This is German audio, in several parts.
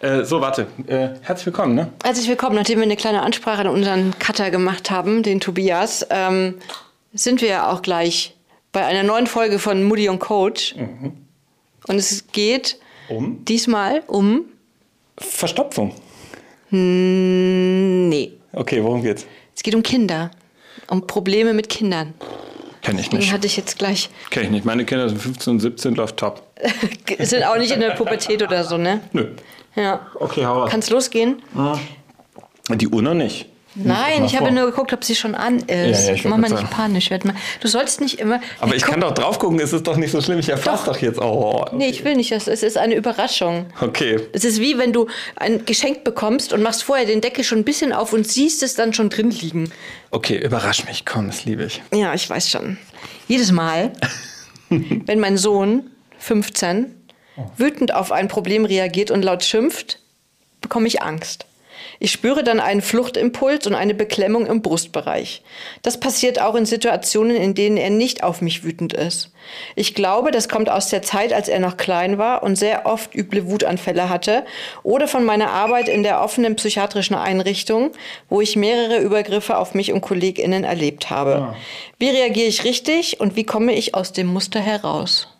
Äh, so, warte. Äh, herzlich willkommen, ne? Herzlich willkommen. Nachdem wir eine kleine Ansprache an unseren Cutter gemacht haben, den Tobias, ähm, sind wir ja auch gleich bei einer neuen Folge von Moody und Coach. Mhm. Und es geht um? diesmal um Verstopfung. Nee. Okay, worum geht's? Es geht um Kinder. Um Probleme mit Kindern. Kenn ich nicht. Den hatte ich jetzt gleich. Kenn ich nicht. Meine Kinder sind 15 und 17, läuft top. sind auch nicht in der Pubertät oder so, ne? Nö. Ja. Okay, hau raus. Kann's losgehen? Die Uhr noch nicht. Nein, ich habe vor. nur geguckt, ob sie schon an ist. Ja, ja, ich Mach mal nicht sagen. panisch. Werd mal. Du sollst nicht immer. Aber ich guck- kann doch drauf gucken, es ist doch nicht so schlimm. Ich erfasse doch. jetzt. Oh. Nee, ich will nicht. das- Es ist eine Überraschung. Okay. Es ist wie wenn du ein Geschenk bekommst und machst vorher den Deckel schon ein bisschen auf und siehst es dann schon drin liegen. Okay, überrasch mich. Komm, das liebe ich. Ja, ich weiß schon. Jedes Mal, wenn mein Sohn, 15, wütend auf ein Problem reagiert und laut schimpft, bekomme ich Angst. Ich spüre dann einen Fluchtimpuls und eine Beklemmung im Brustbereich. Das passiert auch in Situationen, in denen er nicht auf mich wütend ist. Ich glaube, das kommt aus der Zeit, als er noch klein war und sehr oft üble Wutanfälle hatte oder von meiner Arbeit in der offenen psychiatrischen Einrichtung, wo ich mehrere Übergriffe auf mich und KollegInnen erlebt habe. Wie reagiere ich richtig und wie komme ich aus dem Muster heraus?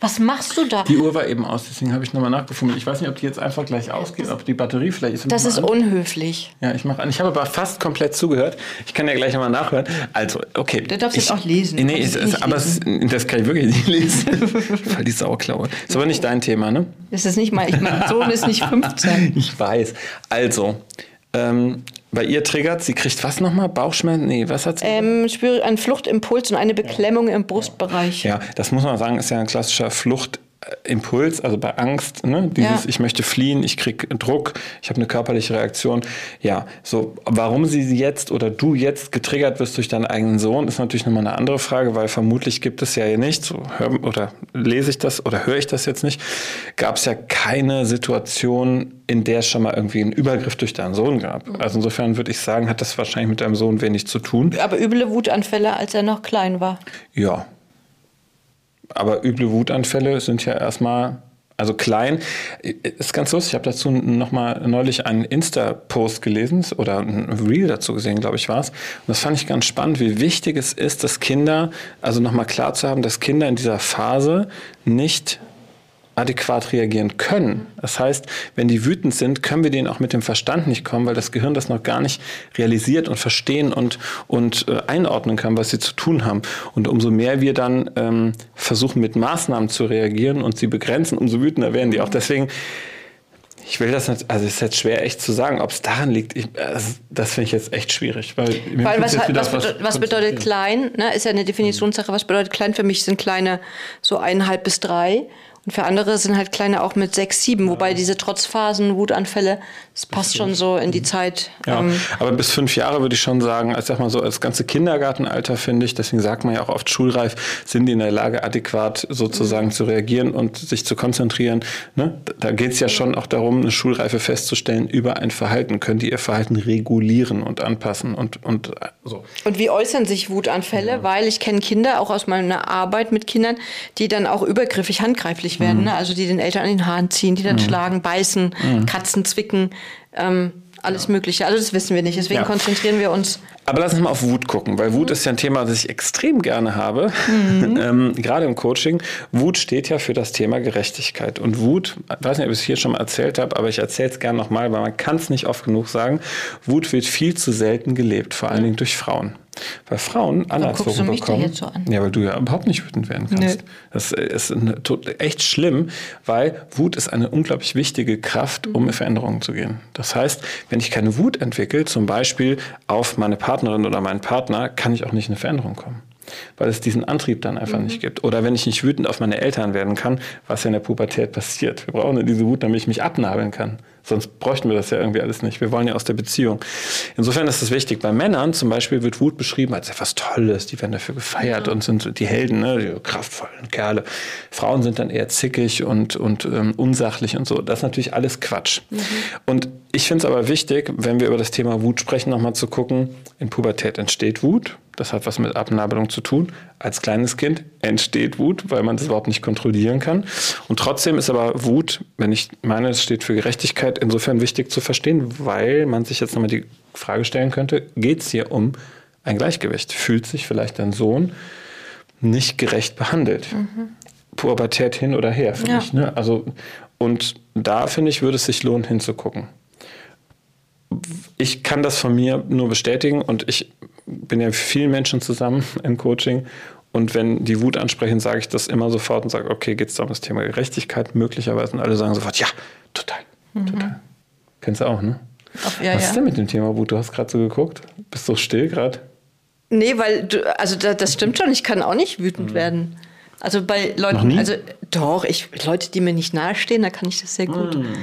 Was machst du da? Die Uhr war eben aus, deswegen habe ich nochmal nachgefummelt. Ich weiß nicht, ob die jetzt einfach gleich ausgeht, ob die Batterie vielleicht ist. Das ist an. unhöflich. Ja, ich mache an. Ich habe aber fast komplett zugehört. Ich kann ja gleich nochmal nachhören. Also, okay. Du darfst ich, jetzt auch lesen. Nee, es, es es, aber es, das kann ich wirklich nicht lesen. Voll die Sauklaue. Ist aber nicht dein Thema, ne? Das ist nicht mal, ich, mein Sohn ist nicht 15. Ich weiß. Also, ähm, bei ihr triggert, sie kriegt was nochmal? Bauchschmerzen? Nee, was hat sie? Ähm, ich spüre einen Fluchtimpuls und eine Beklemmung im Brustbereich. Ja, das muss man sagen, ist ja ein klassischer Fluchtimpuls, also bei Angst, ne? Dieses, Ja. ich möchte fliehen, ich kriege Druck, ich habe eine körperliche Reaktion. Ja, so, warum sie jetzt oder du jetzt getriggert wirst durch deinen eigenen Sohn, ist natürlich nochmal eine andere Frage, weil vermutlich gibt es ja hier nicht, so hör, oder lese ich das oder höre ich das jetzt nicht, gab es ja keine Situation, in der es schon mal irgendwie einen Übergriff durch deinen Sohn gab. Also insofern würde ich sagen, hat das wahrscheinlich mit deinem Sohn wenig zu tun. Aber üble Wutanfälle, als er noch klein war. Ja. Aber üble Wutanfälle sind ja erstmal, also klein. Ist ganz lustig, ich habe dazu nochmal neulich einen Insta-Post gelesen oder ein Reel dazu gesehen, glaube ich, war es. Und das fand ich ganz spannend, wie wichtig es ist, dass Kinder, also nochmal klar zu haben, dass Kinder in dieser Phase nicht adäquat reagieren können. Das heißt, wenn die wütend sind, können wir denen auch mit dem Verstand nicht kommen, weil das Gehirn das noch gar nicht realisiert und verstehen und, und äh, einordnen kann, was sie zu tun haben. Und umso mehr wir dann ähm, versuchen, mit Maßnahmen zu reagieren und sie begrenzen, umso wütender werden die auch. Deswegen, ich will das nicht, also es ist jetzt schwer echt zu sagen, ob es daran liegt. Ich, also das finde ich jetzt echt schwierig. Weil, Weil was, was, bedeutet, was bedeutet klein? Ne? Ist ja eine Definitionssache. Was bedeutet klein? Für mich sind kleine so eineinhalb bis drei. Und für andere sind halt kleine auch mit sechs, sieben. Wobei diese Trotzphasen, Wutanfälle, das passt schon so in die Zeit. Ja, Ähm, aber bis fünf Jahre würde ich schon sagen, als sag mal so, als ganze Kindergartenalter finde ich, deswegen sagt man ja auch oft schulreif, sind die in der Lage, adäquat sozusagen zu reagieren und sich zu konzentrieren. Ne? Da geht es ja schon auch darum, eine Schulreife festzustellen über ein Verhalten. Können die ihr Verhalten regulieren und anpassen und, und so. Und wie äußern sich Wutanfälle? Weil ich kenne Kinder, auch aus meiner Arbeit mit Kindern, die dann auch übergriffig handgreiflich werden. Ne? Also die den Eltern an den Haaren ziehen, die dann schlagen, beißen, Katzen zwicken, ähm, alles Mögliche. Also das wissen wir nicht. Deswegen Ja. konzentrieren wir uns. Aber lass uns mal auf Wut gucken, weil Wut ist ja ein Thema, das ich extrem gerne habe, ähm, gerade im Coaching. Wut steht ja für das Thema Gerechtigkeit. Und Wut, ich weiß nicht, ob ich es hier schon mal erzählt habe, aber ich erzähle es gerne nochmal, weil man kann es nicht oft genug sagen. Wut wird viel zu selten gelebt, vor allen Dingen durch Frauen. Weil Frauen anerzogen bekommen. jetzt so an? Ja, weil du ja überhaupt nicht wütend werden kannst. Nö. Das ist eine, echt schlimm, weil Wut ist eine unglaublich wichtige Kraft, um in Veränderungen zu gehen. Das heißt, wenn ich keine Wut entwickle, zum Beispiel auf meine Partnerin oder meinen Partner, kann ich auch nicht in eine Veränderung kommen. Weil es diesen Antrieb dann einfach nicht gibt. Oder wenn ich nicht wütend auf meine Eltern werden kann, was ja in der Pubertät passiert. Wir brauchen diese Wut, damit ich mich abnabeln kann. Sonst bräuchten wir das ja irgendwie alles nicht. Wir wollen ja aus der Beziehung. Insofern ist es wichtig. Bei Männern zum Beispiel wird Wut beschrieben als etwas Tolles. Die werden dafür gefeiert und sind die Helden, ne? die kraftvollen Kerle. Frauen sind dann eher zickig und, und ähm, unsachlich und so. Das ist natürlich alles Quatsch. Und Ich finde es aber wichtig, wenn wir über das Thema Wut sprechen, nochmal zu gucken, in Pubertät entsteht Wut. Das hat was mit Abnabelung zu tun. Als kleines Kind entsteht Wut, weil man das überhaupt nicht kontrollieren kann. Und trotzdem ist aber Wut, wenn ich meine, es steht für Gerechtigkeit, insofern wichtig zu verstehen, weil man sich jetzt nochmal die Frage stellen könnte, geht es hier um ein Gleichgewicht? Fühlt sich vielleicht dein Sohn nicht gerecht behandelt? Mhm. Pubertät hin oder her, finde ja. ich. Ne? Also, und da, finde ich, würde es sich lohnen, hinzugucken ich kann das von mir nur bestätigen und ich bin ja mit vielen Menschen zusammen im Coaching und wenn die Wut ansprechen, sage ich das immer sofort und sage, okay, geht es da um das Thema Gerechtigkeit möglicherweise und alle sagen sofort, ja, total, mhm. total. Kennst du auch, ne? Auf, ja, Was ist denn mit dem Thema Wut? Du hast gerade so geguckt. Bist du still gerade? Nee, weil du, also da, das stimmt schon, ich kann auch nicht wütend mhm. werden. Also bei Leuten, also doch, ich, Leute, die mir nicht nahestehen, da kann ich das sehr gut. Mhm.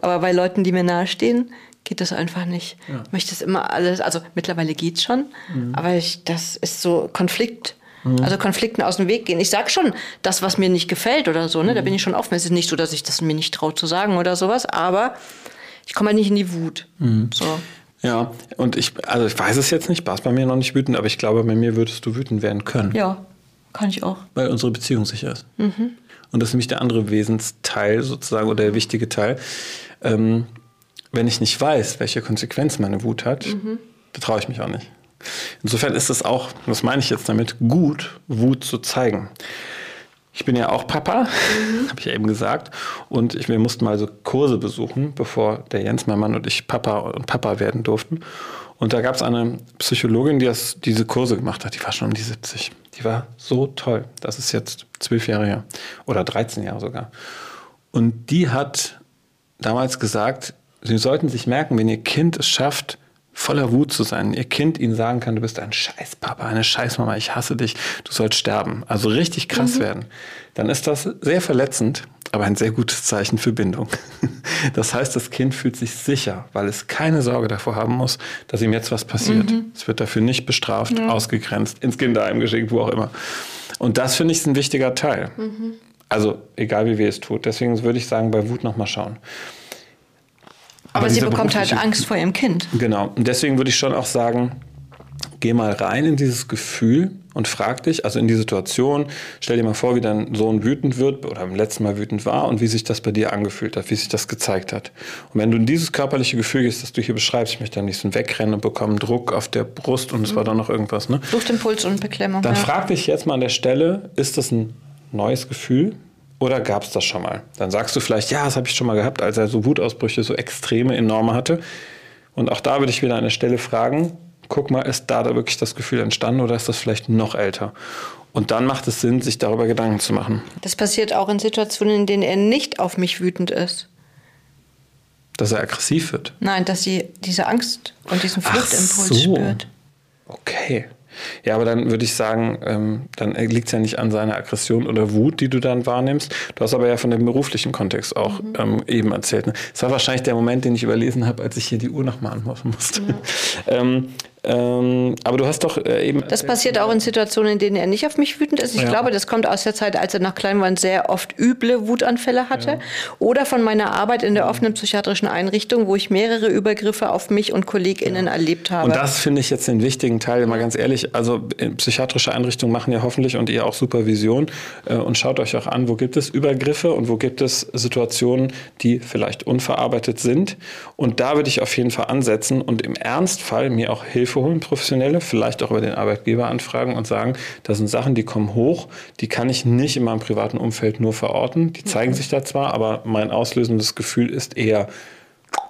Aber bei Leuten, die mir nahestehen, geht das einfach nicht. Ja. Ich möchte es immer alles, also mittlerweile geht es schon, mhm. aber ich, das ist so Konflikt. Mhm. Also Konflikten aus dem Weg gehen. Ich sage schon das, was mir nicht gefällt oder so, ne? Mhm. Da bin ich schon offen. Es ist nicht so, dass ich das mir nicht traue zu sagen oder sowas, aber ich komme halt nicht in die Wut. Mhm. So. Ja, und ich, also ich weiß es jetzt nicht, war es bei mir noch nicht wütend, aber ich glaube, bei mir würdest du wütend werden können. Ja, kann ich auch. Weil unsere Beziehung sicher ist. Mhm. Und das ist nämlich der andere Wesensteil sozusagen oder der wichtige Teil. Ähm, wenn ich nicht weiß, welche Konsequenz meine Wut hat, mhm. da traue ich mich auch nicht. Insofern ist es auch, was meine ich jetzt damit, gut, Wut zu zeigen. Ich bin ja auch Papa, mhm. habe ich ja eben gesagt. Und ich, wir mussten mal so Kurse besuchen, bevor der Jens, mein Mann und ich Papa und Papa werden durften. Und da gab es eine Psychologin, die das, diese Kurse gemacht hat. Die war schon um die 70. Die war so toll. Das ist jetzt zwölf Jahre her. Oder 13 Jahre sogar. Und die hat damals gesagt, Sie sollten sich merken, wenn Ihr Kind es schafft, voller Wut zu sein, Ihr Kind Ihnen sagen kann, du bist ein Scheißpapa, eine Scheißmama, ich hasse dich, du sollst sterben, also richtig krass mhm. werden, dann ist das sehr verletzend, aber ein sehr gutes Zeichen für Bindung. Das heißt, das Kind fühlt sich sicher, weil es keine Sorge davor haben muss, dass ihm jetzt was passiert. Mhm. Es wird dafür nicht bestraft, ja. ausgegrenzt, ins Kinderheim geschickt, wo auch immer. Und das finde ich ist ein wichtiger Teil. Mhm. Also egal wie weh es tut. Deswegen würde ich sagen, bei Wut nochmal schauen. Aber, sie bekommt halt Angst vor ihrem Kind. Genau. Und deswegen würde ich schon auch sagen, geh mal rein in dieses Gefühl und frag dich, also in die Situation, stell dir mal vor, wie dein Sohn wütend wird oder im letzten Mal wütend war und wie sich das bei dir angefühlt hat, wie sich das gezeigt hat. Und wenn du in dieses körperliche Gefühl gehst, das du hier beschreibst, ich möchte am liebsten wegrennen und bekomme Druck auf der Brust und es mhm. war dann noch irgendwas, ne? Luftimpuls und Beklemmung. Dann ja. frag dich jetzt mal an der Stelle, ist das ein neues Gefühl? Oder gab es das schon mal? Dann sagst du vielleicht, ja, das habe ich schon mal gehabt, als er so Wutausbrüche, so extreme, enorme hatte. Und auch da würde ich wieder an der Stelle fragen, guck mal, ist da, da wirklich das Gefühl entstanden oder ist das vielleicht noch älter? Und dann macht es Sinn, sich darüber Gedanken zu machen. Das passiert auch in Situationen, in denen er nicht auf mich wütend ist. Dass er aggressiv wird? Nein, dass sie diese Angst und diesen Fluchtimpuls so. spürt. Okay. Ja, aber dann würde ich sagen, ähm, dann liegt es ja nicht an seiner Aggression oder Wut, die du dann wahrnimmst. Du hast aber ja von dem beruflichen Kontext auch mhm. ähm, eben erzählt. Ne? Das war wahrscheinlich der Moment, den ich überlesen habe, als ich hier die Uhr nochmal anmachen musste. Ja. ähm, ähm, aber du hast doch äh, eben. Das passiert auch in Situationen, in denen er nicht auf mich wütend ist. Ich ja. glaube, das kommt aus der Zeit, als er nach Kleinwand sehr oft üble Wutanfälle hatte. Ja. Oder von meiner Arbeit in der offenen psychiatrischen Einrichtung, wo ich mehrere Übergriffe auf mich und KollegInnen ja. erlebt habe. Und das finde ich jetzt den wichtigen Teil, mal ganz ehrlich. Also psychiatrische Einrichtungen machen ja hoffentlich und ihr auch Supervision. Äh, und schaut euch auch an, wo gibt es Übergriffe und wo gibt es Situationen, die vielleicht unverarbeitet sind. Und da würde ich auf jeden Fall ansetzen und im Ernstfall mir auch Hilfe Hilfe holen, professionelle, vielleicht auch über den Arbeitgeber anfragen und sagen, das sind Sachen, die kommen hoch, die kann ich nicht in meinem privaten Umfeld nur verorten. Die zeigen okay. sich da zwar, aber mein auslösendes Gefühl ist eher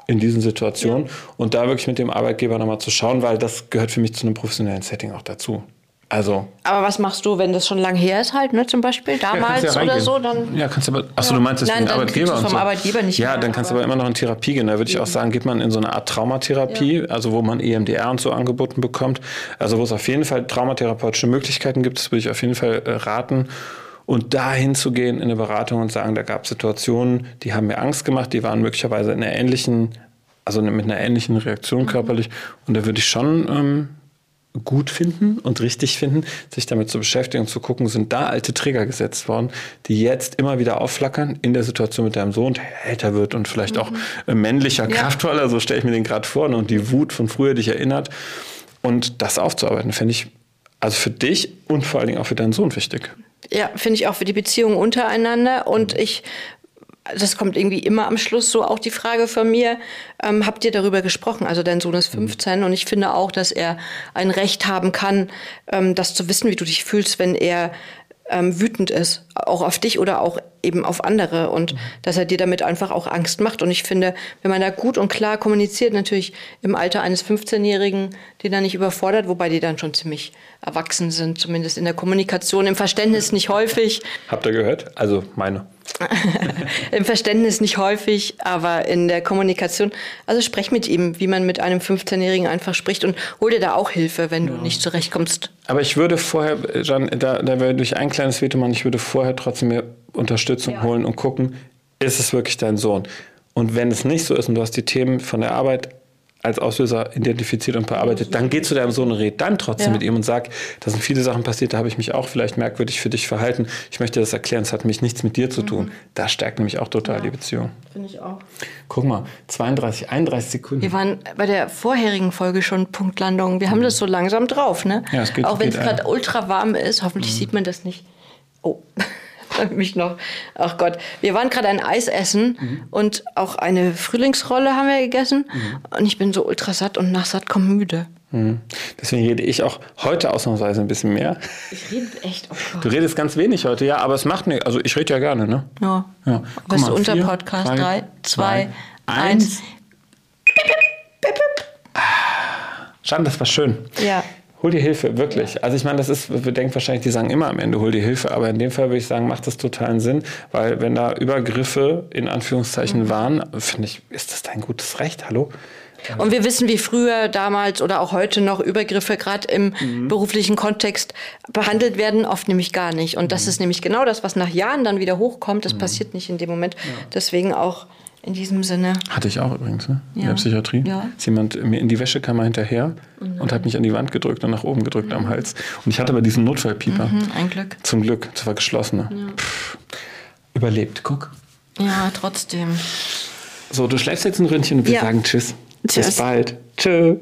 in diesen Situationen. Ja. Und da wirklich mit dem Arbeitgeber nochmal zu schauen, weil das gehört für mich zu einem professionellen Setting auch dazu. Also. Aber was machst du, wenn das schon lang her ist, halt, ne, zum Beispiel damals ja, ja oder so? Dann, ja, kannst du aber. Achso, ja. du meinst das Nein, Arbeitgeber vom so. Arbeitgeber nicht. Ja, mehr, dann kannst du aber immer noch in Therapie gehen. Da würde ich auch sagen, geht man in so eine Art Traumatherapie, also wo man EMDR und so angeboten bekommt. Also wo es auf jeden Fall traumatherapeutische Möglichkeiten gibt, das würde ich auf jeden Fall äh, raten. Und dahin zu gehen in eine Beratung und sagen, da gab es Situationen, die haben mir Angst gemacht, die waren möglicherweise in einer ähnlichen, also mit einer ähnlichen Reaktion mhm. körperlich. Und da würde ich schon ähm, gut finden und richtig finden, sich damit zu beschäftigen und zu gucken, sind da alte Trigger gesetzt worden, die jetzt immer wieder aufflackern in der Situation mit deinem Sohn, der älter wird und vielleicht mhm. auch äh, männlicher, ja. kraftvoller, so stelle ich mir den gerade vor, ne, und die Wut von früher dich erinnert. Und das aufzuarbeiten, finde ich also für dich und vor allen Dingen auch für deinen Sohn wichtig. Ja, finde ich auch für die Beziehung untereinander. Und ich das kommt irgendwie immer am Schluss so auch die Frage von mir, ähm, habt ihr darüber gesprochen? Also dein Sohn ist 15 mhm. und ich finde auch, dass er ein Recht haben kann, ähm, das zu wissen, wie du dich fühlst, wenn er ähm, wütend ist, auch auf dich oder auch eben auf andere und mhm. dass er dir damit einfach auch Angst macht. Und ich finde, wenn man da gut und klar kommuniziert, natürlich im Alter eines 15-Jährigen, den er nicht überfordert, wobei die dann schon ziemlich erwachsen sind, zumindest in der Kommunikation, im Verständnis nicht häufig. Habt ihr gehört? Also meine. Im Verständnis nicht häufig, aber in der Kommunikation. Also sprech mit ihm, wie man mit einem 15-Jährigen einfach spricht und hol dir da auch Hilfe, wenn ja. du nicht zurechtkommst. Aber ich würde vorher, Jan, da, da würde ich ein kleines Veto machen, ich würde vorher trotzdem mehr Unterstützung ja. holen und gucken, ist es wirklich dein Sohn? Und wenn es nicht so ist und du hast die Themen von der Arbeit als Auslöser identifiziert und bearbeitet, dann geh zu deinem Sohn und red dann trotzdem ja. mit ihm und sag, da sind viele Sachen passiert, da habe ich mich auch vielleicht merkwürdig für dich verhalten. Ich möchte das erklären, es hat mich nichts mit dir zu mhm. tun. Das stärkt nämlich auch total ja. die Beziehung. Finde ich auch. Guck mal, 32, 31 Sekunden. Wir waren bei der vorherigen Folge schon Punktlandung. Wir haben mhm. das so langsam drauf, ne? Ja, es geht, auch wenn es gerade ultra warm ist, hoffentlich mhm. sieht man das nicht. Oh. mich noch, ach Gott, wir waren gerade ein Eis essen mhm. und auch eine Frühlingsrolle haben wir gegessen mhm. und ich bin so ultra satt und nach satt komm müde. Mhm. Deswegen rede ich auch heute ausnahmsweise ein bisschen mehr. Ich rede echt, oh Gott. Du redest ganz wenig heute, ja, aber es macht nichts. Also ich rede ja gerne, ne? Ja. ja. Bist du unter vier, Podcast? 3, 2, 1. Schade, das war schön. Ja hol dir Hilfe, wirklich. Also ich meine, das ist, wir denken wahrscheinlich, die sagen immer am Ende, hol dir Hilfe, aber in dem Fall würde ich sagen, macht das totalen Sinn, weil wenn da Übergriffe in Anführungszeichen mhm. waren, finde ich, ist das dein gutes Recht, hallo? Und wir wissen, wie früher, damals oder auch heute noch Übergriffe gerade im mhm. beruflichen Kontext behandelt werden, oft nämlich gar nicht. Und das mhm. ist nämlich genau das, was nach Jahren dann wieder hochkommt. Das mhm. passiert nicht in dem Moment. Ja. Deswegen auch in diesem Sinne. Hatte ich auch übrigens, ne? Ja. In der Psychiatrie. Ja. Ist jemand mir in die Wäschekammer hinterher mhm. und hat mich an die Wand gedrückt und nach oben gedrückt mhm. am Hals. Und ich hatte aber diesen Notfallpieper. Mhm, ein Glück. Zum Glück. Das war geschlossen. Ja. Überlebt, guck. Ja, trotzdem. So, du schläfst jetzt ein Ründchen und wir sagen Tschüss. Tschüss. Bis bald. Tschö.